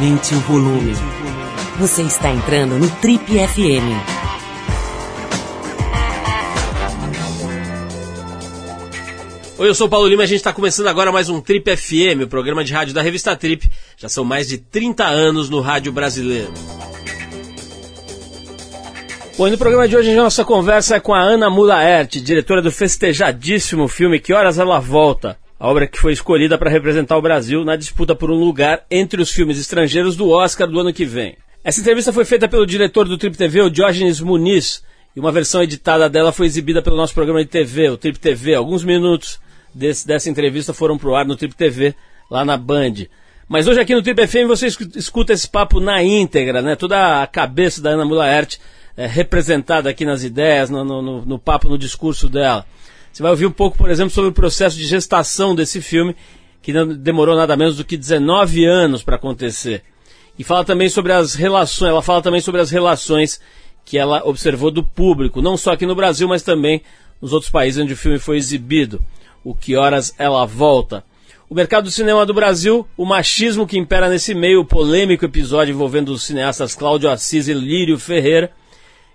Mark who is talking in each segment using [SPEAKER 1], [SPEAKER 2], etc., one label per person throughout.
[SPEAKER 1] Aumente o volume. Você está entrando no Trip FM.
[SPEAKER 2] Oi, eu sou o Paulo Lima e a gente está começando agora mais um Trip FM, o programa de rádio da revista Trip. Já são mais de 30 anos no rádio brasileiro. Bom, e no programa de hoje a nossa conversa é com a Ana Mulaert, diretora do festejadíssimo filme Que Horas Ela Volta, a obra que foi escolhida para representar o Brasil na disputa por um lugar entre os filmes estrangeiros do Oscar do ano que vem. Essa entrevista foi feita pelo diretor do Trip TV, o Diógenes Muniz, e uma versão editada dela foi exibida pelo nosso programa de TV, o Trip TV. Alguns minutos desse, dessa entrevista foram pro ar no Trip TV, lá na Band. Mas hoje aqui no Trip FM você escuta esse papo na íntegra, né? Toda a cabeça da Ana Mulaert é, representada aqui nas ideias, no, no, no papo, no discurso dela. Você vai ouvir um pouco, por exemplo, sobre o processo de gestação desse filme, que demorou nada menos do que 19 anos para acontecer. E fala também sobre as relações, ela fala também sobre as relações que ela observou do público, não só aqui no Brasil, mas também nos outros países onde o filme foi exibido. O que horas ela volta. O mercado do cinema do Brasil, o machismo que impera nesse meio, o polêmico episódio envolvendo os cineastas Cláudio Assis e Lírio Ferreira,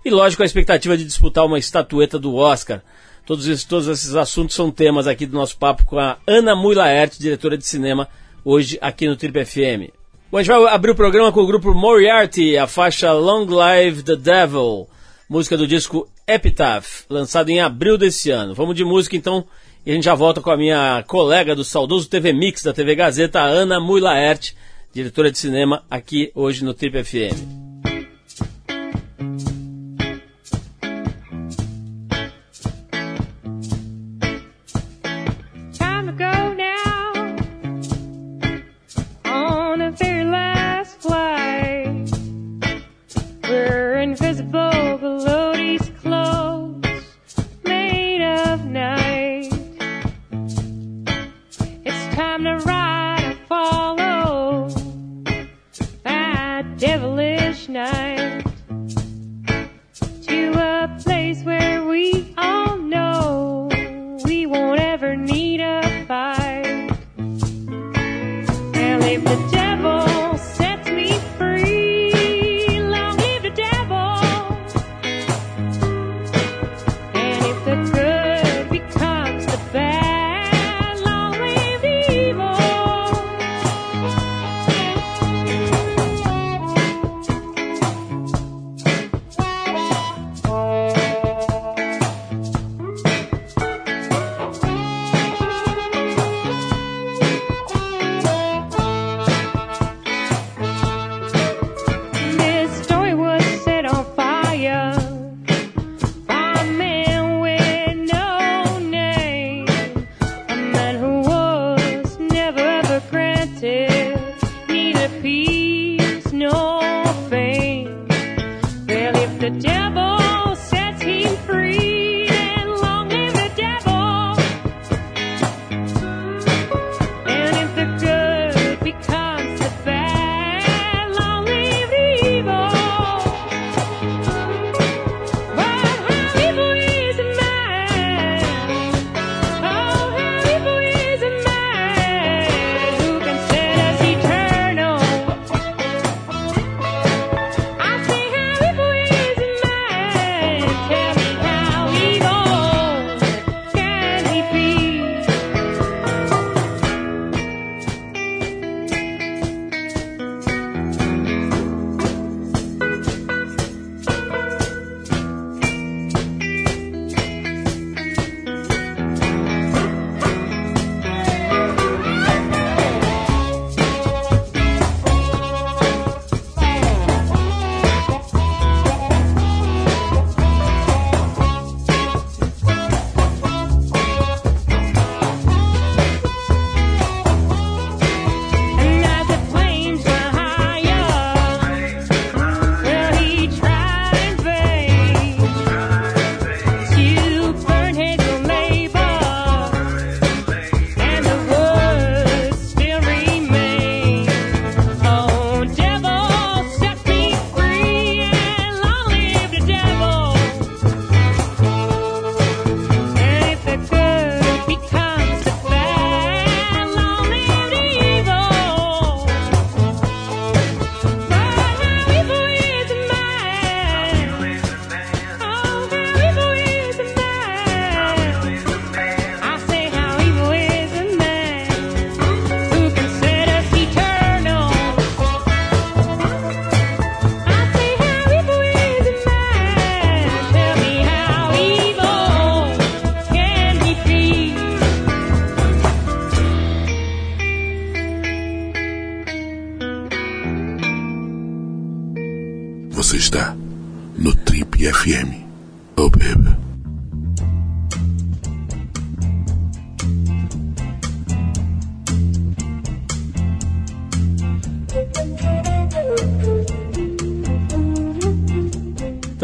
[SPEAKER 2] e lógico a expectativa de disputar uma estatueta do Oscar. Todos esses, todos esses assuntos são temas aqui do nosso papo com a Ana Mui Laerte, diretora de cinema, hoje aqui no Trip FM. Bom, a gente vai abrir o programa com o grupo Moriarty, a faixa Long Live the Devil, música do disco Epitaph, lançado em abril desse ano. Vamos de música então, e a gente já volta com a minha colega do saudoso TV Mix da TV Gazeta, Ana Mui Laerte, diretora de cinema, aqui hoje no Trip FM.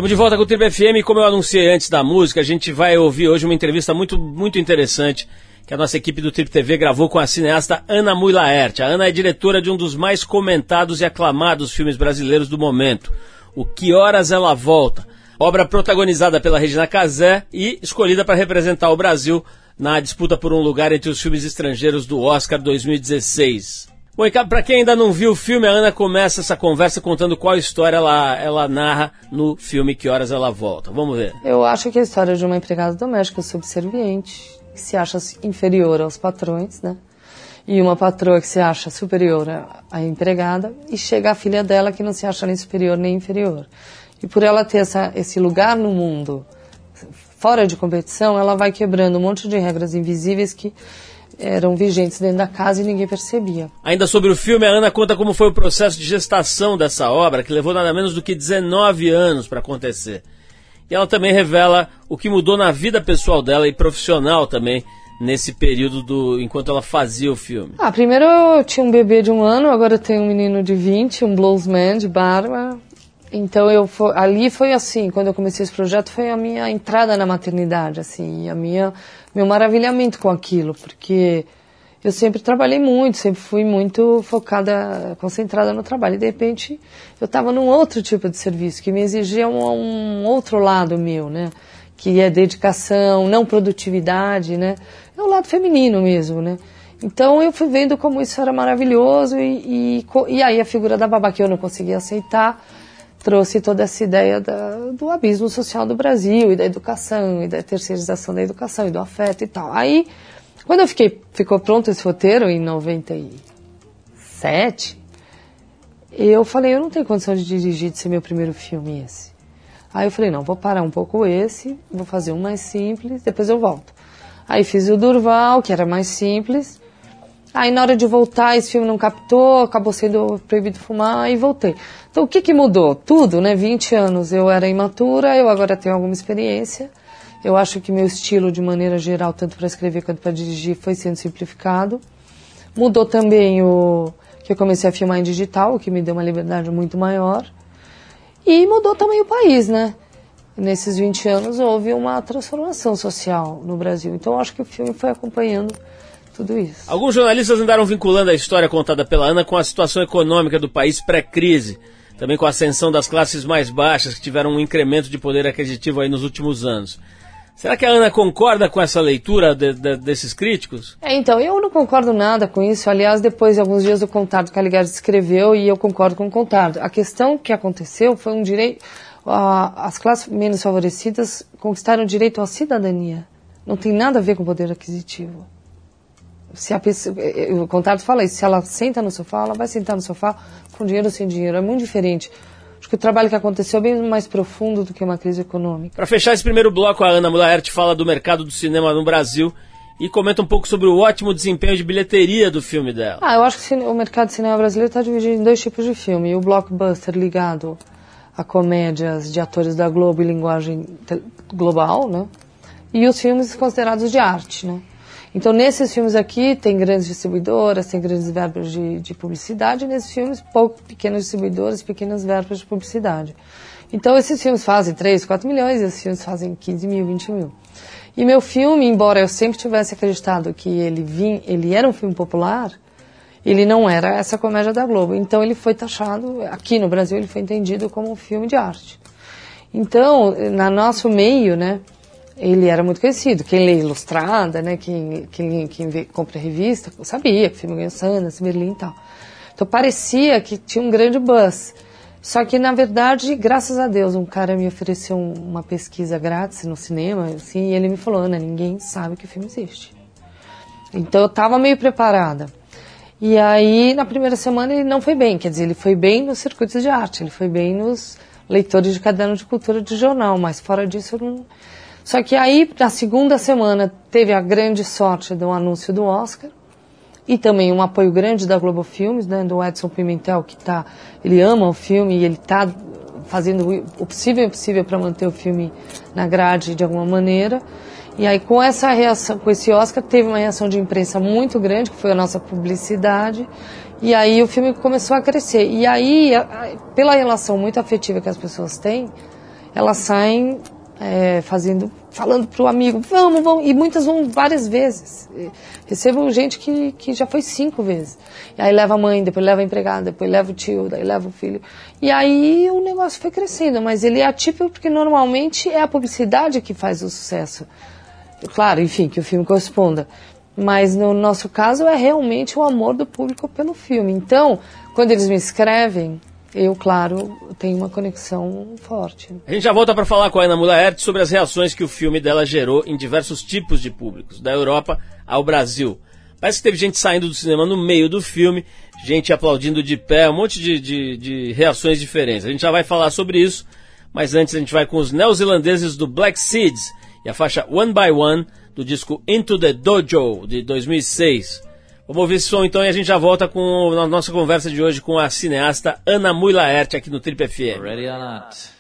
[SPEAKER 2] Estamos de volta com o Triple FM. Como eu anunciei antes da música, a gente vai ouvir hoje uma entrevista muito, muito interessante que a nossa equipe do Trip TV gravou com a cineasta Ana Mui Laerte. A Ana é diretora de um dos mais comentados e aclamados filmes brasileiros do momento, O Que Horas Ela Volta, obra protagonizada pela Regina Casé e escolhida para representar o Brasil na disputa por um lugar entre os filmes estrangeiros do Oscar 2016. Bom, e para quem ainda não viu o filme, a Ana começa essa conversa contando qual história ela, ela narra no filme Que Horas Ela Volta. Vamos ver.
[SPEAKER 3] Eu acho que é a história de uma empregada doméstica subserviente, que se acha inferior aos patrões, né? E uma patroa que se acha superior à empregada, e chega a filha dela que não se acha nem superior nem inferior. E por ela ter essa, esse lugar no mundo fora de competição, ela vai quebrando um monte de regras invisíveis que eram vigentes dentro da casa e ninguém percebia.
[SPEAKER 2] Ainda sobre o filme, a Ana conta como foi o processo de gestação dessa obra, que levou nada menos do que 19 anos para acontecer. E ela também revela o que mudou na vida pessoal dela e profissional também nesse período do enquanto ela fazia o filme.
[SPEAKER 3] Ah, primeiro eu tinha um bebê de um ano, agora eu tenho um menino de 20, um bluesman de barba. Então eu ali foi assim, quando eu comecei esse projeto foi a minha entrada na maternidade, assim, a minha meu maravilhamento com aquilo, porque eu sempre trabalhei muito, sempre fui muito focada, concentrada no trabalho. E de repente eu estava num outro tipo de serviço que me exigia um, um, outro lado meu, né? Que é dedicação, não produtividade, né? É o lado feminino mesmo, né? Então eu fui vendo como isso era maravilhoso e, e, e aí a figura da babá que eu não conseguia aceitar trouxe toda essa ideia da, do abismo social do Brasil e da educação e da terceirização da educação e do afeto e tal. Aí, quando eu fiquei, ficou pronto esse roteiro em 97, eu falei, eu não tenho condição de dirigir, de ser meu primeiro filme esse. Aí eu falei, não, vou parar um pouco esse, vou fazer um mais simples, depois eu volto. Aí fiz o Durval, que era mais simples, Aí na hora de voltar, esse filme não captou, acabou sendo proibido fumar e voltei. Então o que, que mudou? Tudo, né? 20 anos eu era imatura, eu agora tenho alguma experiência. Eu acho que meu estilo, de maneira geral, tanto para escrever quanto para dirigir, foi sendo simplificado. Mudou também o que eu comecei a filmar em digital, o que me deu uma liberdade muito maior. E mudou também o país, né? Nesses 20 anos houve uma transformação social no Brasil. Então eu acho que o filme foi acompanhando tudo isso.
[SPEAKER 2] Alguns jornalistas andaram vinculando a história contada pela Ana com a situação econômica do país pré-crise, também com a ascensão das classes mais baixas, que tiveram um incremento de poder aquisitivo aí nos últimos anos. Será que a Ana concorda com essa leitura de, de, desses críticos?
[SPEAKER 3] É, então, eu não concordo nada com isso. Aliás, depois de alguns dias o Contardo Caligari escreveu e eu concordo com o Contardo. A questão que aconteceu foi um direito... as classes menos favorecidas conquistaram o direito à cidadania. Não tem nada a ver com o poder aquisitivo se a pessoa, o contato fala isso, se ela senta no sofá, ela vai sentar no sofá com dinheiro ou sem dinheiro. É muito diferente. Acho que o trabalho que aconteceu é bem mais profundo do que uma crise econômica.
[SPEAKER 2] Para fechar esse primeiro bloco, a Ana Mulaert fala do mercado do cinema no Brasil e comenta um pouco sobre o ótimo desempenho de bilheteria do filme dela.
[SPEAKER 3] Ah, eu acho que o mercado de cinema brasileiro está dividido em dois tipos de filme. O blockbuster ligado a comédias de atores da Globo e linguagem global, né? E os filmes considerados de arte, né? Então, nesses filmes aqui, tem grandes distribuidoras, tem grandes verbas de, de publicidade, e nesses filmes, pouco, pequenas distribuidoras, pequenas verbas de publicidade. Então, esses filmes fazem 3, 4 milhões, esses filmes fazem 15 mil, 20 mil. E meu filme, embora eu sempre tivesse acreditado que ele, vim, ele era um filme popular, ele não era essa comédia da Globo. Então, ele foi taxado, aqui no Brasil, ele foi entendido como um filme de arte. Então, na nosso meio, né, ele era muito conhecido. Quem lê Ilustrada, né, quem, quem, quem vê, compra revista, sabia que o filme ganhou Sundance, Berlim e tal. Então parecia que tinha um grande buzz. Só que, na verdade, graças a Deus, um cara me ofereceu uma pesquisa grátis no cinema, assim, e ele me falou, Ana, ninguém sabe que o filme existe. Então eu estava meio preparada. E aí, na primeira semana, ele não foi bem. Quer dizer, ele foi bem nos circuitos de arte, ele foi bem nos leitores de caderno de cultura de jornal, mas fora disso eu não só que aí, na segunda semana, teve a grande sorte do anúncio do Oscar e também um apoio grande da Globo Filmes, né, do Edson Pimentel, que tá, ele ama o filme e ele tá fazendo o possível e impossível para manter o filme na grade de alguma maneira. E aí com essa reação, com esse Oscar, teve uma reação de imprensa muito grande, que foi a nossa publicidade. E aí o filme começou a crescer. E aí, pela relação muito afetiva que as pessoas têm, elas saem é, fazendo, falando pro amigo, vamos, vamos, e muitas vão várias vezes. Recebo gente que, que já foi cinco vezes. E aí leva a mãe, depois leva a empregada, depois leva o tio, daí leva o filho. E aí o negócio foi crescendo, mas ele é atípico porque normalmente é a publicidade que faz o sucesso. Claro, enfim, que o filme corresponda. Mas no nosso caso é realmente o amor do público pelo filme. Então, quando eles me escrevem, eu, claro, tenho uma conexão forte.
[SPEAKER 4] A gente já volta para falar com a Ana Mulaert sobre as reações que o filme dela gerou em diversos tipos de públicos, da Europa ao Brasil. Parece que teve gente saindo do cinema no meio do filme, gente aplaudindo de pé, um monte de, de, de reações diferentes. A gente já vai falar sobre isso, mas antes a gente vai com os neozelandeses do Black Seeds e a faixa One by One do disco Into the Dojo de 2006. Vamos ouvir esse som então e a gente já volta com a nossa conversa de hoje com a cineasta Ana Mui Laerte aqui no Trip FM. Ready or not?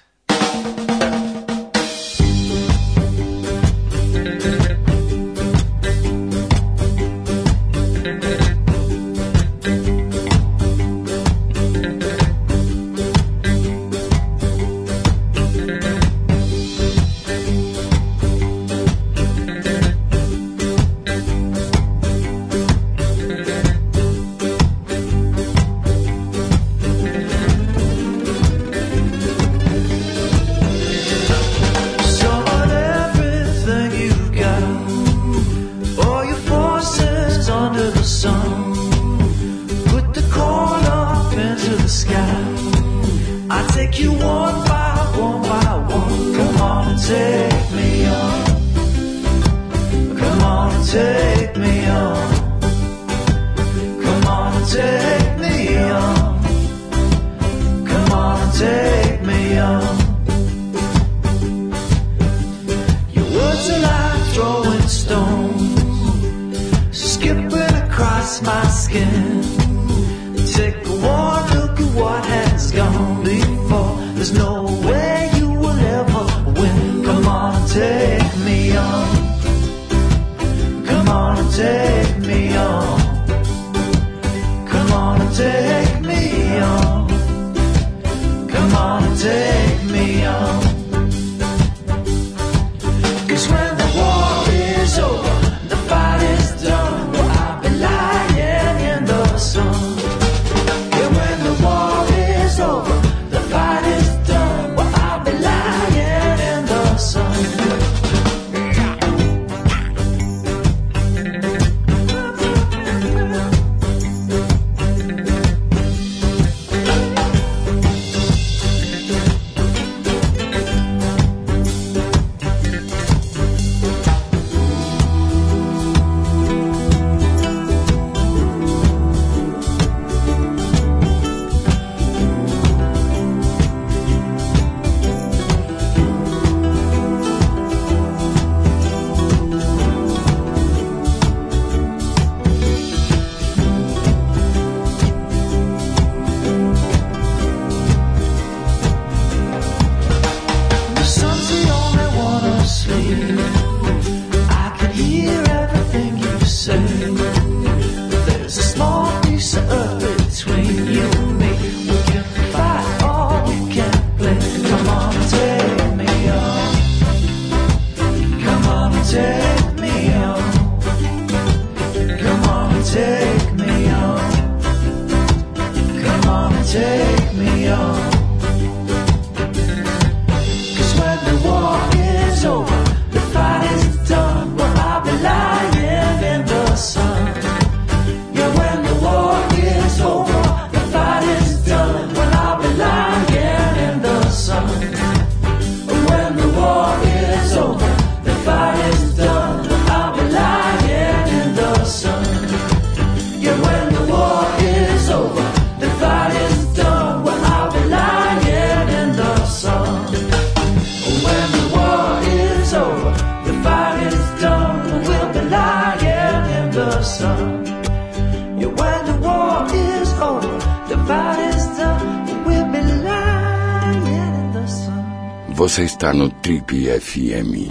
[SPEAKER 5] Você está no Trip FM.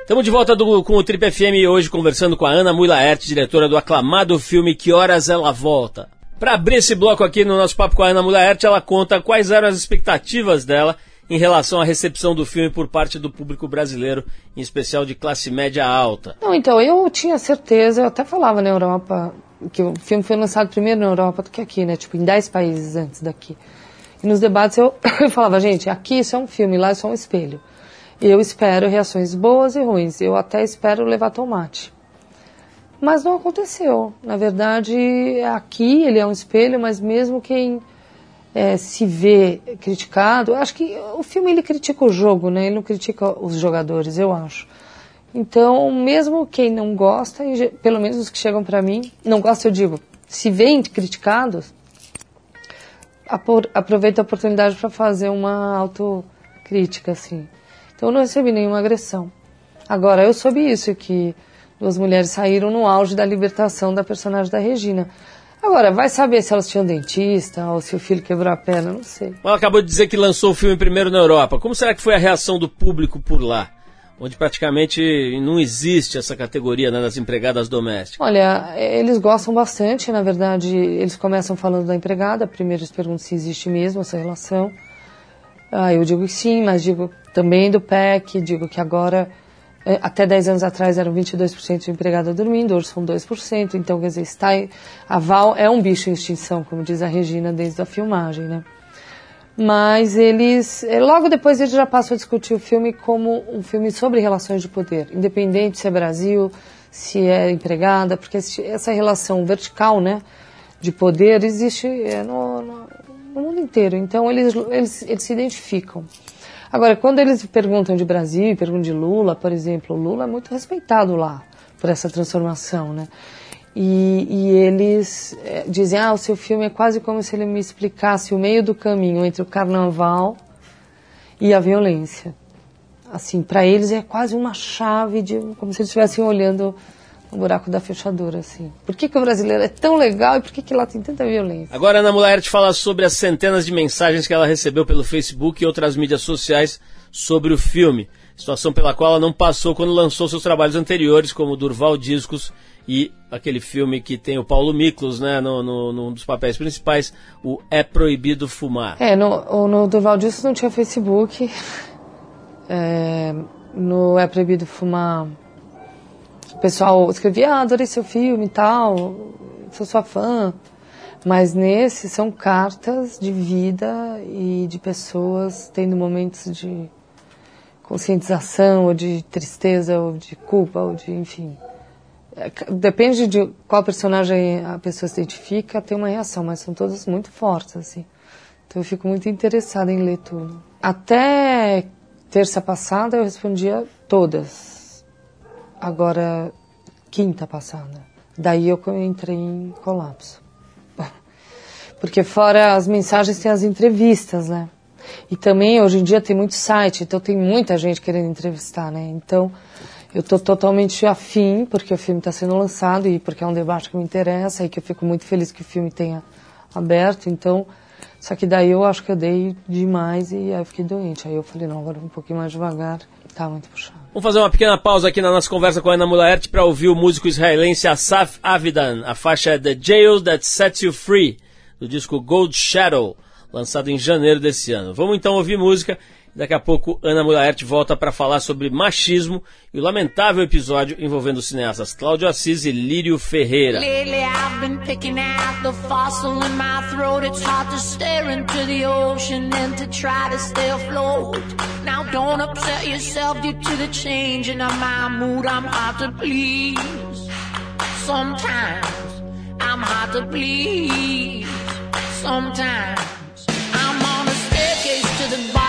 [SPEAKER 2] Estamos de volta do, com o Trip FM hoje conversando com a Ana Mulaert, diretora do aclamado filme Que Horas Ela Volta. Para abrir esse bloco aqui no nosso papo com a Ana Mulaert, ela conta quais eram as expectativas dela em relação à recepção do filme por parte do público brasileiro, em especial de classe média alta.
[SPEAKER 3] Não, então, eu tinha certeza, eu até falava na Europa, que o filme foi lançado primeiro na Europa do que aqui, né? Tipo, em 10 países antes daqui. E nos debates eu, eu falava, gente, aqui isso é um filme, lá isso é um espelho. E eu espero reações boas e ruins. Eu até espero levar tomate. Mas não aconteceu. Na verdade, aqui ele é um espelho, mas mesmo quem é, se vê criticado. Acho que o filme ele critica o jogo, né? Ele não critica os jogadores, eu acho. Então, mesmo quem não gosta, pelo menos os que chegam para mim, não gosta, eu digo, se veem criticados, aproveita a oportunidade para fazer uma autocrítica, assim. Então, eu não recebi nenhuma agressão. Agora, eu soube isso, que duas mulheres saíram no auge da libertação da personagem da Regina. Agora, vai saber se elas tinham dentista ou se o filho quebrou a perna, não sei.
[SPEAKER 2] Ela acabou de dizer que lançou o filme primeiro na Europa. Como será que foi a reação do público por lá? Onde praticamente não existe essa categoria né, das empregadas domésticas.
[SPEAKER 3] Olha, eles gostam bastante, na verdade, eles começam falando da empregada, primeiro eles perguntam se existe mesmo essa relação. Ah, eu digo que sim, mas digo também do PEC, digo que agora até 10 anos atrás eram 22% de empregada dormindo, hoje são 2%, então quer dizer, está, a Val é um bicho em extinção, como diz a Regina desde a filmagem, né? Mas eles, é, logo depois eles já passam a discutir o filme como um filme sobre relações de poder, independente se é Brasil, se é empregada, porque essa relação vertical, né, de poder existe é, no, no, no mundo inteiro, então eles, eles, eles se identificam. Agora, quando eles perguntam de Brasil perguntam de Lula, por exemplo, Lula é muito respeitado lá por essa transformação, né? E, e eles é, dizem, ah, o seu filme é quase como se ele me explicasse o meio do caminho entre o carnaval e a violência. Assim, para eles é quase uma chave de, como se eles estivessem olhando o buraco da fechadura, assim. Por que, que o brasileiro é tão legal e por que, que lá tem tanta violência?
[SPEAKER 2] Agora a Ana Mulaert fala sobre as centenas de mensagens que ela recebeu pelo Facebook e outras mídias sociais sobre o filme. Situação pela qual ela não passou quando lançou seus trabalhos anteriores, como Durval Discos e aquele filme que tem o Paulo Miklos, né, no, no, num dos papéis principais, o É Proibido Fumar.
[SPEAKER 3] É, no, no Durval Discos não tinha Facebook. É, no É Proibido Fumar pessoal escrevia, ah, adorei seu filme e tal, sou sua fã. Mas nesse são cartas de vida e de pessoas tendo momentos de conscientização, ou de tristeza, ou de culpa, ou de, enfim. É, depende de qual personagem a pessoa se identifica, tem uma reação, mas são todas muito fortes, assim. Então eu fico muito interessada em ler tudo. Até terça passada eu respondia todas Agora, quinta passada. Daí eu entrei em colapso. Porque fora as mensagens tem as entrevistas, né? E também hoje em dia tem muito site, então tem muita gente querendo entrevistar, né? Então eu tô totalmente afim, porque o filme está sendo lançado e porque é um debate que me interessa e que eu fico muito feliz que o filme tenha aberto. Então, só que daí eu acho que eu dei demais e aí eu fiquei doente. Aí eu falei, não, agora um pouquinho mais devagar, tá muito puxado.
[SPEAKER 2] Vamos fazer uma pequena pausa aqui na nossa conversa com a Ana Mulaert para ouvir o músico israelense Asaf Avidan. A faixa é The Jail That Sets You Free, do disco Gold Shadow, lançado em janeiro desse ano. Vamos então ouvir música Daqui a pouco, Ana Mulaert volta para falar sobre machismo e o lamentável episódio envolvendo os cineastas Cláudio Assis e Lírio Ferreira. Sometimes I'm on a staircase to the bottom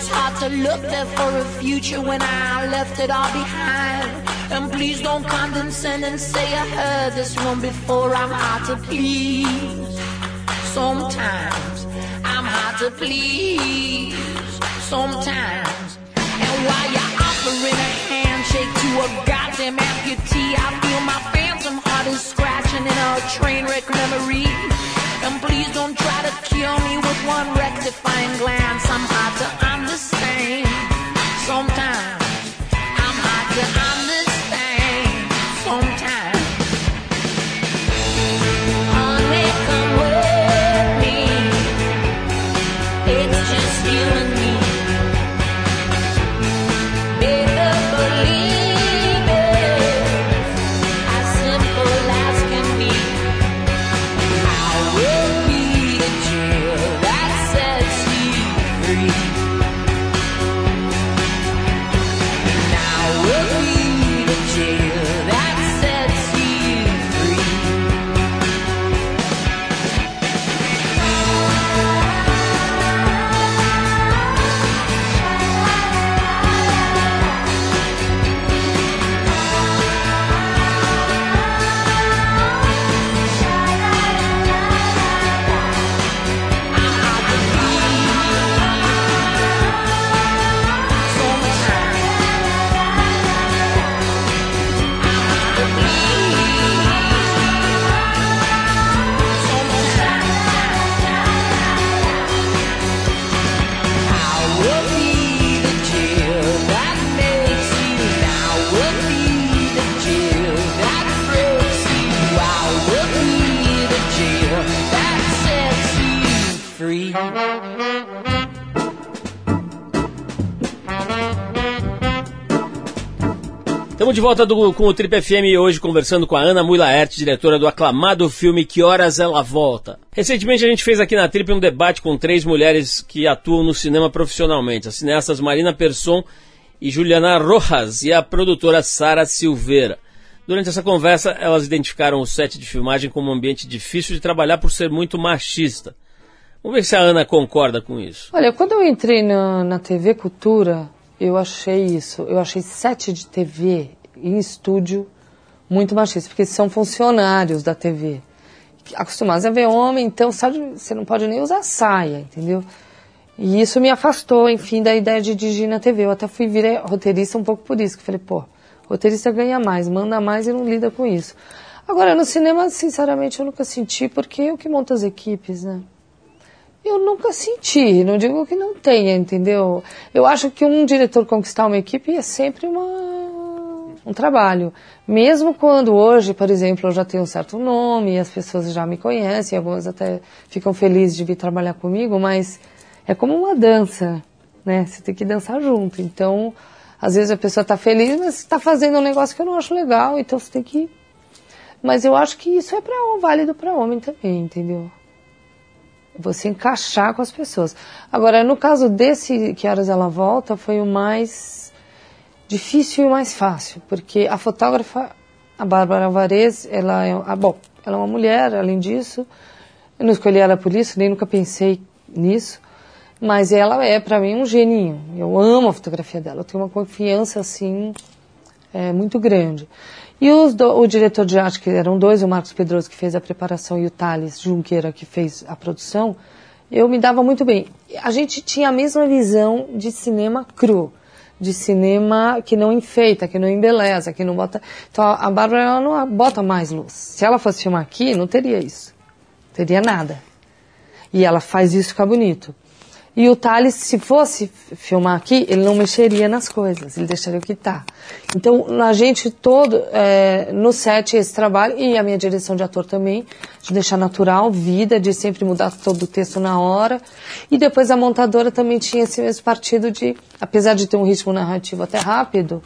[SPEAKER 6] It's hard to look there for a future when I left it all behind. And please don't condescend and say I heard this one before. I'm hard to please. Sometimes I'm hard to please. Sometimes. And while you're offering a handshake to a goddamn amputee, I feel my phantom heart is scratching in a train wreck memory. And please don't try to kill me with one rectifying glance. I'm hard to understand. Sometimes I'm hard to understand.
[SPEAKER 2] Estamos de volta do- com o Trip FM hoje conversando com a Ana Mulaert, diretora do aclamado filme Que Horas Ela Volta. Recentemente a gente fez aqui na Trip um debate com três mulheres que atuam no cinema profissionalmente, as cineastas Marina Persson e Juliana Rojas e a produtora Sara Silveira. Durante essa conversa, elas identificaram o set de filmagem como um ambiente difícil de trabalhar por ser muito machista. Vamos ver se a Ana concorda com isso.
[SPEAKER 3] Olha, quando eu entrei na, na TV Cultura, eu achei isso. Eu achei sete de TV em estúdio muito machista, porque são funcionários da TV. Acostumados a ver homem, então sabe, você não pode nem usar saia, entendeu? E isso me afastou, enfim, da ideia de dirigir na TV. Eu até fui virar roteirista um pouco por isso, que falei, pô, roteirista ganha mais, manda mais e não lida com isso. Agora, no cinema, sinceramente, eu nunca senti, porque eu que monto as equipes, né? Eu nunca senti, não digo que não tenha, entendeu? Eu acho que um diretor conquistar uma equipe é sempre uma, um trabalho. Mesmo quando hoje, por exemplo, eu já tenho um certo nome, as pessoas já me conhecem, algumas até ficam felizes de vir trabalhar comigo, mas é como uma dança, né? Você tem que dançar junto. Então, às vezes a pessoa está feliz, mas está fazendo um negócio que eu não acho legal, então você tem que. Mas eu acho que isso é para válido para homem também, entendeu? você encaixar com as pessoas. Agora, no caso desse Que Horas Ela Volta, foi o mais difícil e mais fácil, porque a fotógrafa, a Bárbara Alvarez, ela é, ah, bom, ela é uma mulher, além disso, eu não escolhi ela por isso, nem nunca pensei nisso, mas ela é, para mim, um geninho. Eu amo a fotografia dela, eu tenho uma confiança, assim, é, muito grande. E os do- o diretor de arte, que eram dois, o Marcos Pedroso, que fez a preparação, e o Thales Junqueira, que fez a produção, eu me dava muito bem. A gente tinha a mesma visão de cinema cru, de cinema que não enfeita, que não embeleza, que não bota... Então, a Bárbara, ela não bota mais luz. Se ela fosse filmar aqui, não teria isso. Teria nada. E ela faz isso ficar bonito. E o Thales, se fosse filmar aqui, ele não mexeria nas coisas, ele deixaria o que tá. Então, a gente todo, é, no set, esse trabalho, e a minha direção de ator também, de deixar natural, vida, de sempre mudar todo o texto na hora. E depois a montadora também tinha esse mesmo partido de, apesar de ter um ritmo narrativo até rápido,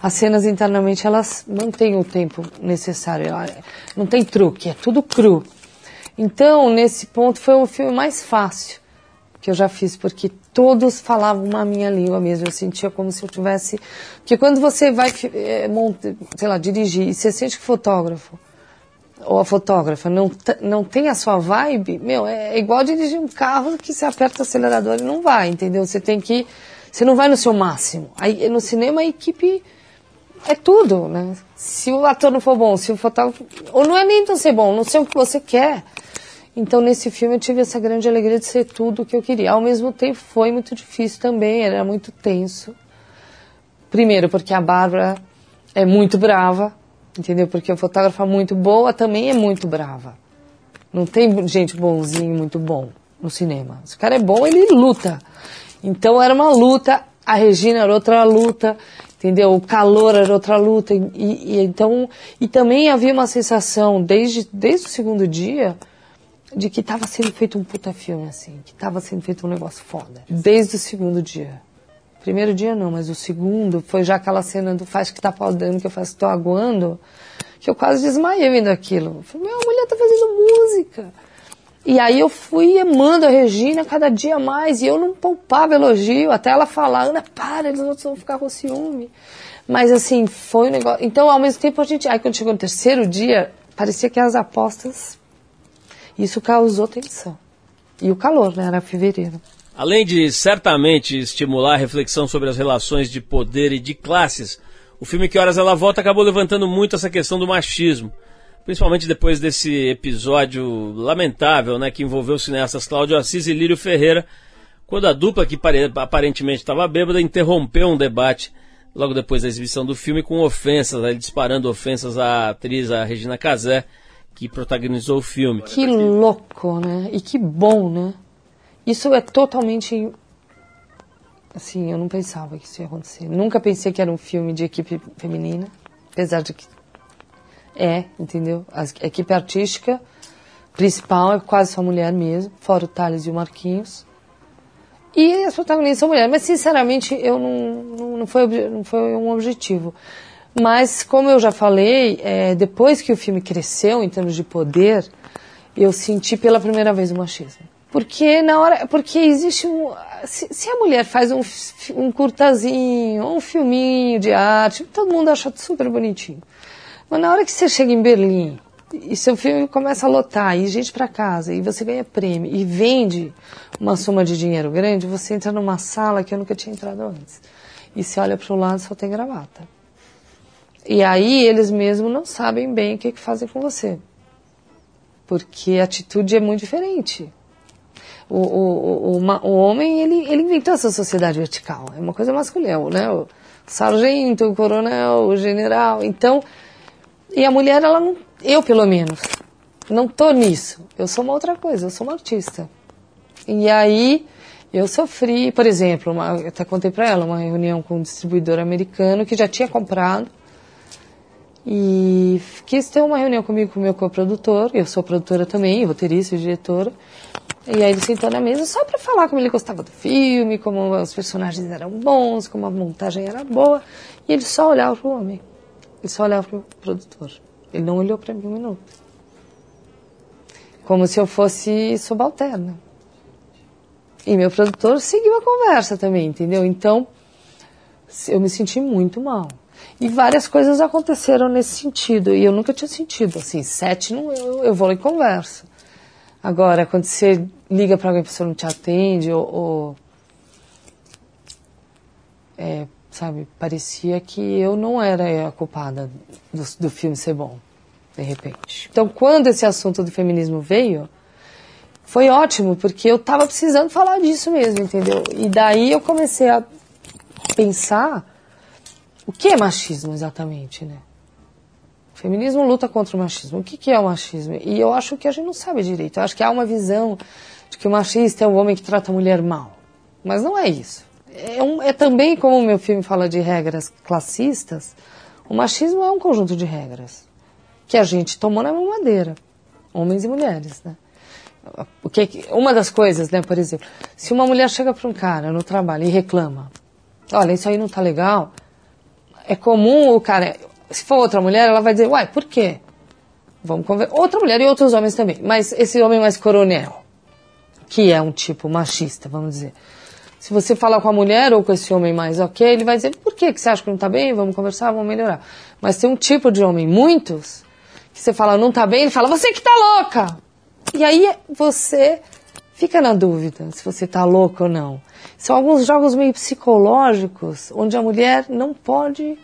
[SPEAKER 3] as cenas internamente elas não têm o tempo necessário, ela- não tem truque, é tudo cru. Então, nesse ponto, foi o filme mais fácil que eu já fiz, porque todos falavam a minha língua mesmo. Eu sentia como se eu tivesse. Porque quando você vai, eh, monta- sei lá, dirigir, e você sente que o fotógrafo ou a fotógrafa não, não tem a sua vibe, meu, é, é igual dirigir um carro que você aperta o acelerador e não vai, entendeu? Você tem que. Você não vai no seu máximo. Aí no cinema a equipe é tudo, né? Se o ator não for bom, se o fotógrafo. Ou não é nem tão ser bom, não sei o que você quer. Então nesse filme eu tive essa grande alegria de ser tudo o que eu queria. Ao mesmo tempo foi muito difícil também, era muito tenso. Primeiro porque a Bárbara é muito brava, entendeu? Porque a fotógrafa muito boa também é muito brava. Não tem gente bonzinho muito bom no cinema. Se o cara é bom, ele luta. Então era uma luta, a Regina era outra luta, entendeu? O calor era outra luta. E, e, então, e também havia uma sensação, desde, desde o segundo dia, de que estava sendo feito um puta filme, assim, que estava sendo feito um negócio foda. Desde o segundo dia. Primeiro dia não, mas o segundo foi já aquela cena do faz que tá podando, que eu faço que tô aguando, que eu quase desmaiei vendo aquilo. Eu falei, meu, a mulher tá fazendo música. E aí eu fui amando a Regina cada dia mais, e eu não poupava elogio, até ela falar, Ana, para, eles outros vão ficar com ciúme. Mas assim, foi um negócio. Então, ao mesmo tempo, a gente. Aí quando chegou no terceiro dia, parecia que as apostas. Isso causou tensão. E o calor, né? Era fevereiro.
[SPEAKER 2] Além de certamente estimular a reflexão sobre as relações de poder e de classes, o filme Que Horas Ela Volta acabou levantando muito essa questão do machismo principalmente depois desse episódio lamentável, né, que envolveu os cineastas Cláudio Assis e Lírio Ferreira, quando a dupla que aparentemente estava bêbada interrompeu um debate logo depois da exibição do filme com ofensas, disparando ofensas à atriz, a Regina Casé, que protagonizou o filme.
[SPEAKER 3] Que louco, né? E que bom, né? Isso é totalmente assim, eu não pensava que isso ia acontecer. Nunca pensei que era um filme de equipe feminina, apesar de que é, entendeu? A equipe artística principal é quase só mulher mesmo, fora o Thales e o Marquinhos. E as protagonistas são mulheres, mas sinceramente eu não, não, não, foi, não foi um objetivo. Mas, como eu já falei, é, depois que o filme cresceu em termos de poder, eu senti pela primeira vez o machismo. Porque na hora, porque existe um, se, se a mulher faz um, um curtazinho, um filminho de arte, todo mundo acha super bonitinho. Mas na hora que você chega em Berlim e seu filme começa a lotar, e gente para casa, e você ganha prêmio, e vende uma soma de dinheiro grande, você entra numa sala que eu nunca tinha entrado antes. E você olha para o lado só tem gravata. E aí eles mesmos não sabem bem o que, que fazem com você. Porque a atitude é muito diferente. O, o, o, o, homem, ele, ele inventou essa sociedade vertical. É uma coisa masculina, né? O sargento, o coronel, o general. Então, e a mulher, ela não, eu pelo menos, não tô nisso. Eu sou uma outra coisa, eu sou uma artista. E aí eu sofri, por exemplo, uma, eu até contei para ela, uma reunião com um distribuidor americano que já tinha comprado e quis ter uma reunião comigo com o meu coprodutor, eu sou produtora também, roteirista e diretora. E aí ele sentou na mesa só para falar como ele gostava do filme, como os personagens eram bons, como a montagem era boa. E ele só olhava pro homem. Ele só olhava para o produtor. Ele não olhou para mim um minuto. Como se eu fosse subalterna. E meu produtor seguiu a conversa também, entendeu? Então, eu me senti muito mal. E várias coisas aconteceram nesse sentido. E eu nunca tinha sentido. Assim, sete, não, eu, eu vou lá e converso. Agora, quando você liga para alguém e a pessoa não te atende, ou, ou é, sabe? Parecia que eu não era a culpada do, do filme ser bom, de repente. Então, quando esse assunto do feminismo veio, foi ótimo, porque eu estava precisando falar disso mesmo, entendeu? E daí eu comecei a pensar o que é machismo exatamente, né? O feminismo luta contra o machismo. O que, que é o machismo? E eu acho que a gente não sabe direito. Eu acho que há uma visão de que o machista é o homem que trata a mulher mal. Mas não é isso é, um, é também, como o meu filme fala de regras classistas, o machismo é um conjunto de regras que a gente tomou na mamadeira, homens e mulheres, né? O que, uma das coisas, né, por exemplo, se uma mulher chega para um cara no trabalho e reclama, olha, isso aí não tá legal, é comum o cara, se for outra mulher, ela vai dizer, uai, por quê? Vamos conversar. Outra mulher e outros homens também, mas esse homem mais coronel, que é um tipo machista, vamos dizer, se você falar com a mulher ou com esse homem mais ok, ele vai dizer, por que, que você acha que não está bem? Vamos conversar, vamos melhorar. Mas tem um tipo de homem, muitos, que você fala não tá bem, ele fala, você que tá louca! E aí você fica na dúvida se você tá louca ou não. São alguns jogos meio psicológicos, onde a mulher não pode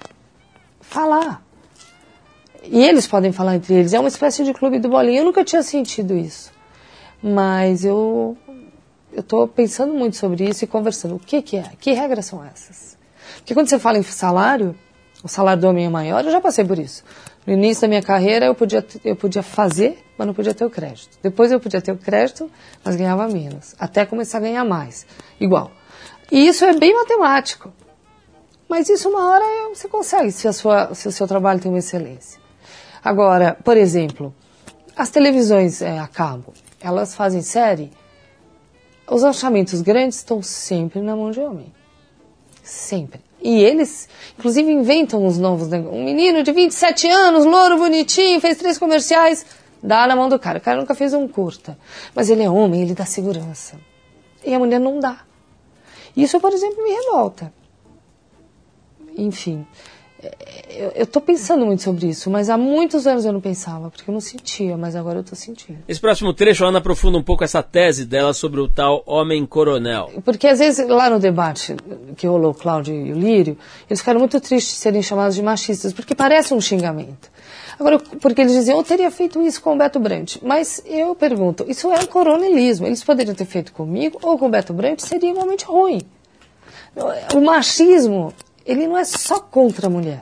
[SPEAKER 3] falar. E eles podem falar entre eles. É uma espécie de clube do bolinho. Eu nunca tinha sentido isso. Mas eu estou pensando muito sobre isso e conversando. O que, que é? Que regras são essas? Porque quando você fala em salário, o salário do homem é maior, eu já passei por isso. No início da minha carreira, eu podia, eu podia fazer, mas não podia ter o crédito. Depois eu podia ter o crédito, mas ganhava menos. Até começar a ganhar mais. Igual. E isso é bem matemático. Mas isso uma hora você consegue, se, a sua, se o seu trabalho tem uma excelência. Agora, por exemplo, as televisões é, a cabo, elas fazem série, os orçamentos grandes estão sempre na mão de homem. Sempre. E eles, inclusive, inventam os novos negócios. Um menino de 27 anos, louro, bonitinho, fez três comerciais, dá na mão do cara. O cara nunca fez um curta. Mas ele é homem, ele dá segurança. E a mulher não dá. Isso, por exemplo, me revolta. Enfim eu estou pensando muito sobre isso, mas há muitos anos eu não pensava, porque eu não sentia, mas agora eu estou sentindo.
[SPEAKER 2] Esse próximo trecho, a Ana aprofunda um pouco essa tese dela sobre o tal homem coronel.
[SPEAKER 3] Porque às vezes, lá no debate que rolou Cláudio e o Lírio, eles ficaram muito tristes de serem chamados de machistas, porque parece um xingamento. Agora, porque eles diziam, eu teria feito isso com o Beto Brandt. Mas eu pergunto, isso é um coronelismo. Eles poderiam ter feito comigo ou com o Beto Brandt, seria igualmente ruim. O machismo ele não é só contra a mulher.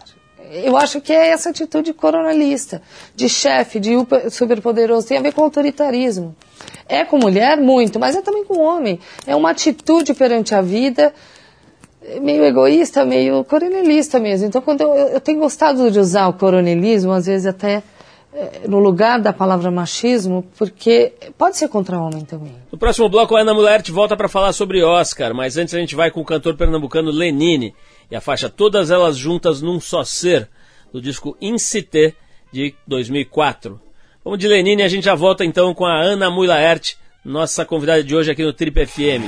[SPEAKER 3] Eu acho que é essa atitude coronalista, de chefe, de superpoderoso, tem a ver com autoritarismo. É com mulher, muito, mas é também com homem. É uma atitude perante a vida meio egoísta, meio coronelista mesmo. Então, quando eu, eu tenho gostado de usar o coronelismo, às vezes até é, no lugar da palavra machismo, porque pode ser contra homem também.
[SPEAKER 2] No próximo bloco, a Ana Mulher volta para falar sobre Oscar, mas antes a gente vai com o cantor pernambucano Lenine e a faixa Todas Elas Juntas Num Só Ser, do disco Incité de 2004. Vamos de Lenine e a gente já volta então com a Ana Mulaert, nossa convidada de hoje aqui no Trip FM.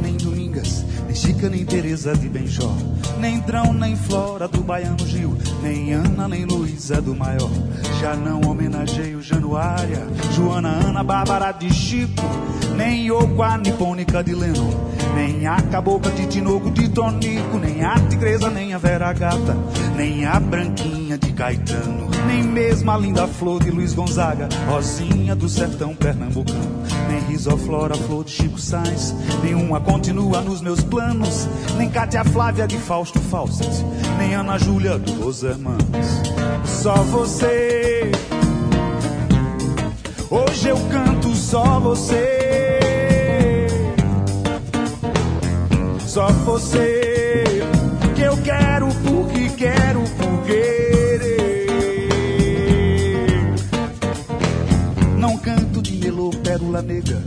[SPEAKER 7] Nem Domingas, nem Chica nem Teresa de Benjó, nem Drão nem Flora do Baiano Gil, nem Ana nem Luísa do Maior. Já não homenageio Januária, Joana, Ana, Bárbara de Chico, nem Yoko, nipônica de Lennon, nem a cabocla de Tinoco de Tonico, nem a tigresa, nem a Vera Gata, nem a branquinha de Caetano, nem mesmo a linda flor de Luiz Gonzaga, Rosinha do sertão pernambucano, nem Risoflora, flor de Chico Sainz, nenhuma continua nos meus planos, nem Cátia Flávia de Fausto Fawcett, nem Ana Júlia do Los Hermanos. Só você. Hoje eu canto só você. Só você. Que eu quero porque quero por Não canto de melô, pérola negra.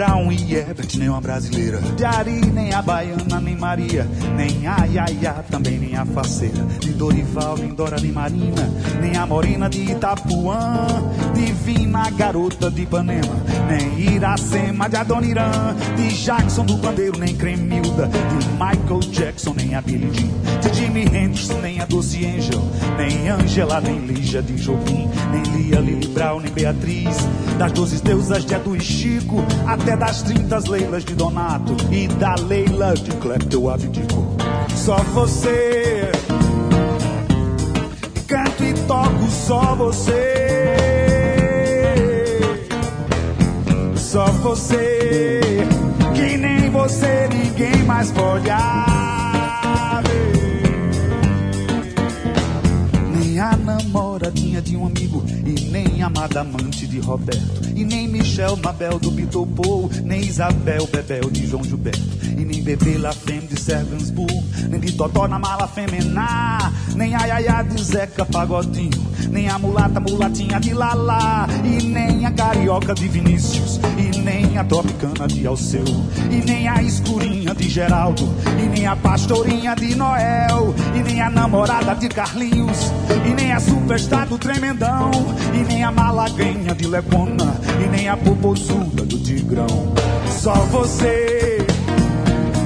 [SPEAKER 7] Brown e Herbert, nem uma brasileira. De Ari, nem a baiana, nem Maria. Nem a Yaya, também nem a faceira. De Dorival, nem Dora, nem Marina. Nem a Morena de Itapuã. Divina garota de Ipanema. Nem Iracema de Adoniran. De Jackson do Pandeiro, nem Cremilda. De Michael Jackson, nem a Billie Jean. De Jimi Hendrix, nem a Doce Angel. Nem Angela, nem Lígia de Jobim. Nem Lia, Lili Brown, nem Beatriz. Das doze deusas de Edu e Chico. Até das trintas Leilas de Donato. E da Leila de Clepto eu abdico. Só você. Canto e toco só você. Só você. Que nem você ninguém mais pode haver. Namoradinha de um amigo e nem amada amante de Roberto. E nem Michel Mabel do Bitopou, nem Isabel Bebel de João Gilberto. E nem Bebê La Femme de Servansburg, nem de Totó na mala femená, nem a Yaya de Zeca Pagodinho, nem a mulata mulatinha de Lala e nem a carioca de Vinícius e nem a tropicana de Alceu, e nem a escurinha de Geraldo, e nem a pastorinha de Noel, e nem a namorada de Carlinhos, e nem a superstar do Tremendão, e nem a malaguenha de Lepona, e nem a popozuda do Tigrão. Só você,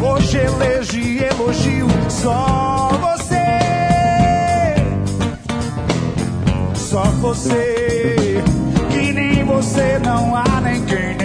[SPEAKER 7] hoje elejo e elogio, só você. Só você, que nem você não há nem quem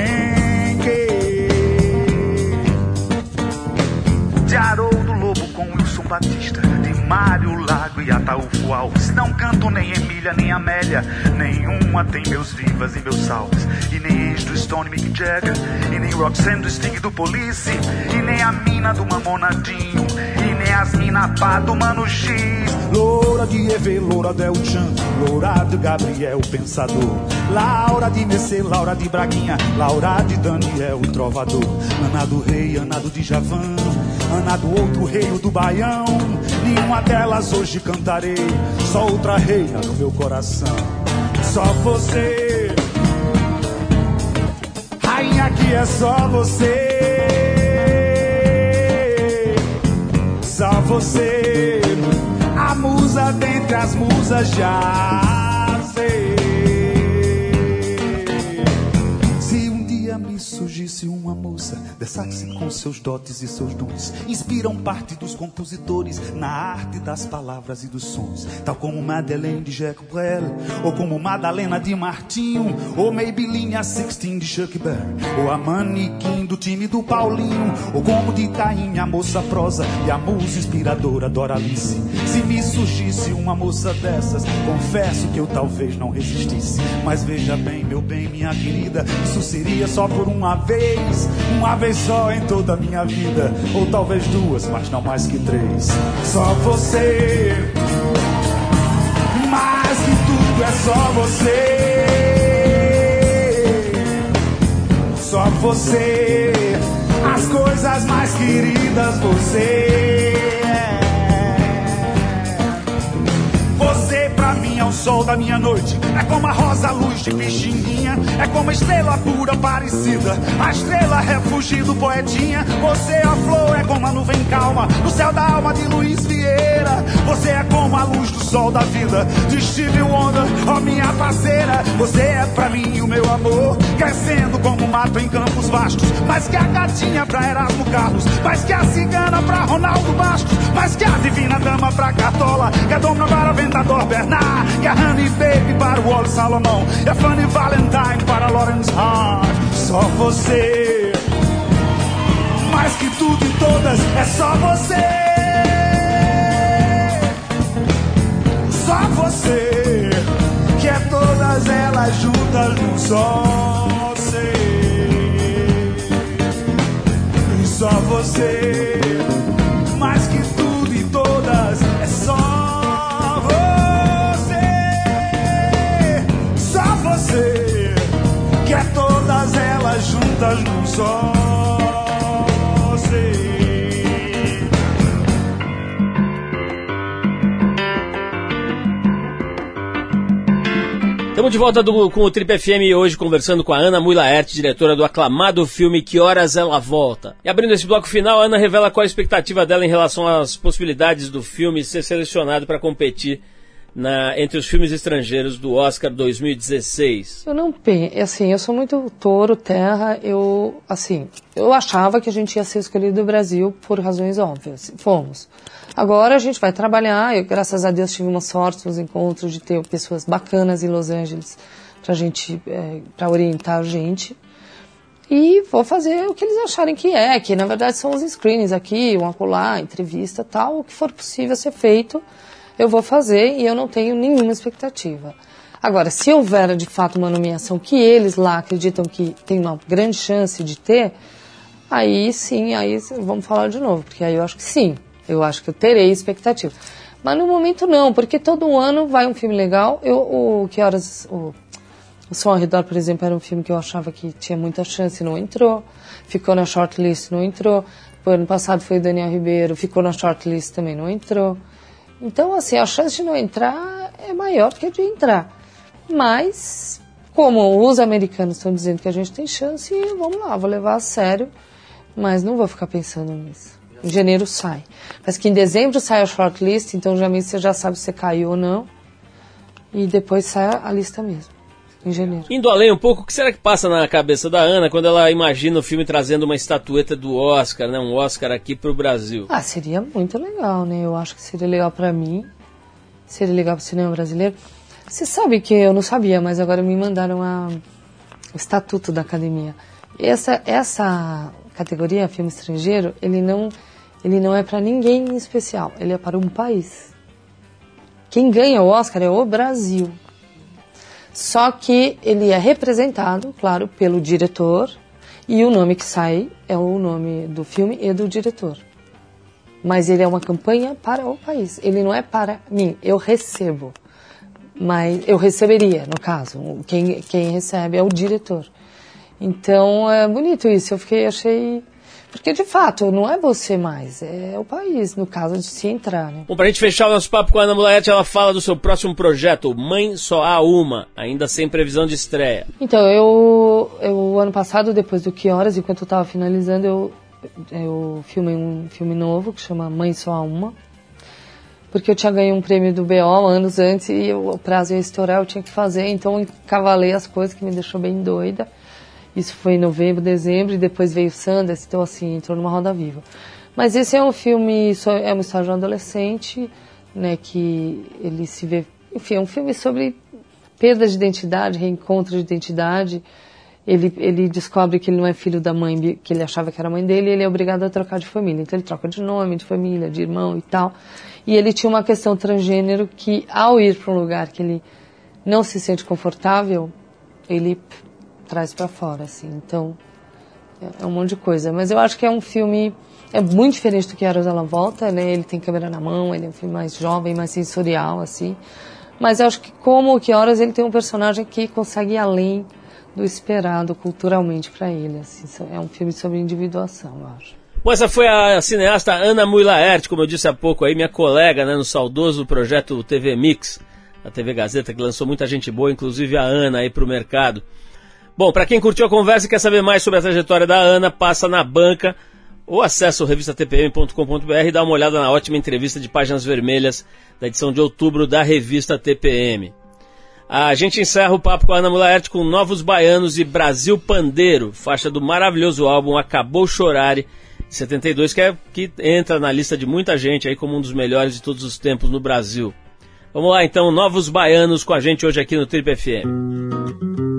[SPEAKER 7] Mário Lago e Ataúfo Alves. Não canto nem Emília nem Amélia, nenhuma tem meus vivas e meus salves. E nem ex do Stone Mick Jagger, e nem Roxanne do Sting do Police, e nem a mina do Mamonadinho, e nem as mina pá do Mano X. Loura de Eve, Loura Del Chan, Loura de Gabriel Pensador, Laura de Messê, Laura de Braguinha, Laura de Daniel Trovador, Ana do Rei, Ana do Djavan, Ana do outro rei, o do Baião. Nenhuma delas hoje cantarei, só outra reina no meu coração. Só você, rainha que é só você. Só você, a musa dentre as musas já sei. Se um dia me surgisse uma moça dessa que com seus dotes e seus dons inspiram parte dos compositores na arte das palavras e dos sons, tal como Madeleine de Jacques Brel, ou como Madalena de Martinho, ou Maybelline a Sixteen de Chuck Berry, ou a manequim do time do Paulinho, ou como de Caim a moça prosa e a musa inspiradora Doralice. Se me surgisse uma moça dessas, confesso que eu talvez não resistisse. Mas veja bem, meu bem, minha querida, isso seria só por uma vez, uma vez só em toda a minha vida, ou talvez duas, mas não mais que três. Só você, mais que tudo é só você. Só você, as coisas mais queridas. Você sol da minha noite. É como a rosa luz de Pixinguinha. É como a estrela pura parecida. A estrela refúgio do poetinha. Você a flor, é como a nuvem calma. No céu da alma de Luiz. Você é como a luz do sol da vida. De Steve Wonder, ó minha parceira. Você é pra mim o meu amor. Crescendo como mato em campos vastos. Mais que a gatinha pra Erasmo Carlos. Mais que a cigana pra Ronaldo Bastos. Mais que a divina dama pra Cartola. Que a dona para Ventador Bernard. Que a Honey Baby para o Wally Salomão. E a Fanny Valentine para Lawrence Hart. Só você. Mais que tudo e todas, é só você. Você. Que é todas elas juntas num só ser. E só você. Mais que tudo e todas, é só você. Só você. Que é todas elas juntas num só ser.
[SPEAKER 2] Estamos de volta do- com o Trip FM hoje conversando com a Ana Mui Laerte, diretora do aclamado filme Que Horas Ela Volta. E abrindo esse bloco final, a Ana revela qual a expectativa dela em relação às possibilidades do filme ser selecionado para competir na- entre os filmes estrangeiros do Oscar 2016.
[SPEAKER 3] Eu não penso, assim, eu sou muito touro, terra, eu, assim, eu achava que a gente ia ser escolhido do Brasil por razões óbvias, fomos. Agora a gente vai trabalhar, eu, graças a Deus tive uma sorte nos encontros de ter pessoas bacanas em Los Angeles pra gente, é, orientar a gente. E vou fazer o que eles acharem que é, que na verdade são os screenings aqui, um acolá, entrevista, tal, o que for possível ser feito, eu vou fazer e eu não tenho nenhuma expectativa. Agora, se houver de fato uma nomeação que eles lá acreditam que tem uma grande chance de ter, aí sim, aí vamos falar de novo, porque aí eu acho que sim, eu acho que eu terei expectativa. Mas no momento não, porque todo ano vai um filme legal. Eu, o que horas o, o Som ao Redor, por exemplo, era um filme que eu achava que tinha muita chance, não entrou. Ficou na shortlist, não entrou. O ano passado foi o Daniel Ribeiro, ficou na shortlist também, não entrou. Então, assim, a chance de não entrar é maior que a de entrar. Mas como os americanos estão dizendo que a gente tem chance, vamos lá, vou levar a sério, mas não vou ficar pensando nisso. Em janeiro sai. Mas que em dezembro sai a shortlist, então já você já sabe se caiu ou não. E depois sai a lista mesmo, em janeiro.
[SPEAKER 2] Indo além um pouco, o que será que passa na cabeça da Ana quando ela imagina o filme trazendo uma estatueta do Oscar, né? Um Oscar aqui pro Brasil?
[SPEAKER 3] Ah, seria muito legal, né? Eu acho que seria legal para mim, seria legal pro cinema brasileiro. Você sabe que eu não sabia, mas agora me mandaram a, o estatuto da academia. Essa, essa categoria, filme estrangeiro, ele não, ele não é para ninguém em especial, ele é para um país. Quem ganha o Oscar é o Brasil. Só que ele é representado, claro, pelo diretor, e o nome que sai é o nome do filme e do diretor. Mas ele é uma campanha para o país, ele não é para mim, eu recebo mas eu receberia, no caso. Quem, quem recebe é o diretor. Então é bonito isso. Eu fiquei, achei. Porque de fato, não é você mais, é o país, no caso de se entrar. Né?
[SPEAKER 2] Bom, pra gente fechar o nosso papo com a Ana Mulaete, ela fala do seu próximo projeto, Mãe Só Há Uma, ainda sem previsão de estreia.
[SPEAKER 3] Então, eu, eu ano passado, depois do Que Horas, enquanto eu estava finalizando, eu, eu filmei um filme novo que chama Mãe Só Há Uma porque eu tinha ganho um prêmio do BO anos antes e o prazo ia estourar, eu tinha que fazer, então eu encavalei as coisas que me deixou bem doida. Isso foi em novembro, dezembro, e depois veio Sanders, então assim, entrou numa roda viva. Mas esse é um filme, é uma história de um adolescente, né, que ele se vê, enfim, é um filme sobre perda de identidade, reencontro de identidade. Ele, ele descobre que ele não é filho da mãe, que ele achava que era mãe dele, e ele é obrigado a trocar de família. Então ele troca de nome, de família, de irmão e tal. E ele tinha uma questão transgênero que, ao ir para um lugar que ele não se sente confortável, ele traz para fora, assim. Então, é, é um monte de coisa. Mas eu acho que é um filme é muito diferente do que Eros Ela Volta, né? Ele tem câmera na mão, ele é um filme mais jovem, mais sensorial, assim. Mas eu acho que como que Horas ele tem um personagem que consegue ir além do esperado culturalmente para ele, assim. É um filme sobre individuação, eu acho.
[SPEAKER 2] Bom, essa foi a cineasta Ana Muilaert, como eu disse há pouco aí, minha colega né, no saudoso projeto TV Mix, a TV Gazeta, que lançou muita gente boa, inclusive a Ana aí para o mercado. Bom, para quem curtiu a conversa e quer saber mais sobre a trajetória da Ana, passa na banca ou acessa o revistatpm.com.br e dá uma olhada na ótima entrevista de páginas vermelhas da edição de outubro da revista TPM. A gente encerra o papo com a Ana Mulaert com Novos Baianos e Brasil Pandeiro, faixa do maravilhoso álbum Acabou Chorare, 72, que, é, que entra na lista de muita gente aí como um dos melhores de todos os tempos no Brasil. Vamos lá então, novos baianos com a gente hoje aqui no Trip FM.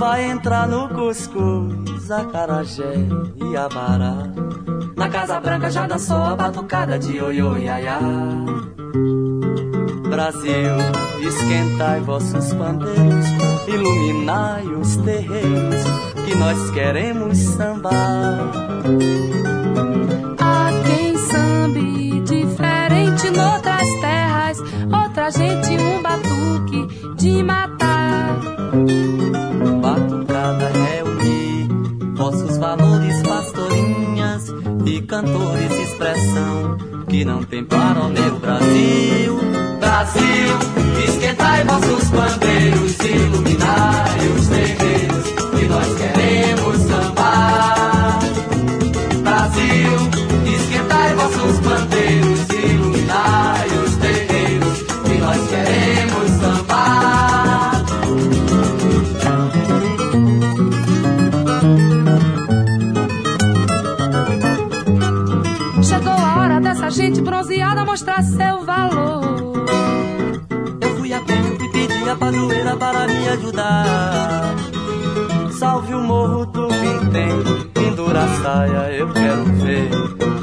[SPEAKER 8] vai entrar no cuscuz, acarajé e abará.
[SPEAKER 9] Na Casa Branca já dançou a batucada de oiô iaiá.
[SPEAKER 8] Brasil, esquentai vossos pandeiros, iluminai os terreiros, que nós queremos sambar.
[SPEAKER 9] Há quem sambe diferente noutras terras, outra gente um batuque de matar.
[SPEAKER 8] Cantores expressão que não tem para o meu Brasil.
[SPEAKER 9] Brasil, esquentai vossos bandeiros, gente bronzeada mostrar seu valor.
[SPEAKER 8] Eu fui a ajudar. Salve o morro do Vintém, pendura a saia, eu quero ver.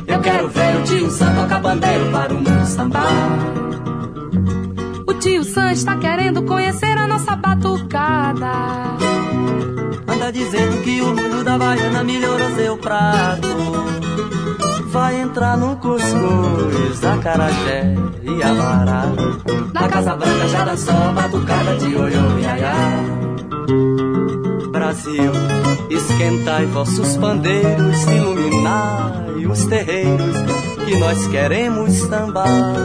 [SPEAKER 8] Eu quero ver o tio Sam tocar bandeiro para o mundo sambar.
[SPEAKER 9] O tio Sam está querendo conhecer a nossa batucada.
[SPEAKER 8] Anda dizendo que o mundo da Baiana melhorou seu prato. Vai entrar no cuscuz, acarajé e abará. Na Casa Branca já dançou batucada de olho iaiá. Brasil, esquentai vossos pandeiros, iluminai os terreiros, que nós queremos sambar.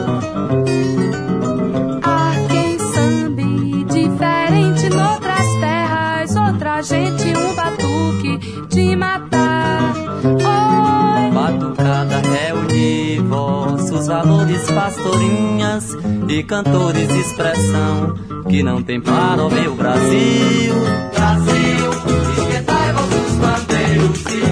[SPEAKER 8] Vossos valores, pastorinhas e cantores de expressão que não tem para o meu Brasil. Brasil, esquentai vossos bandeiros,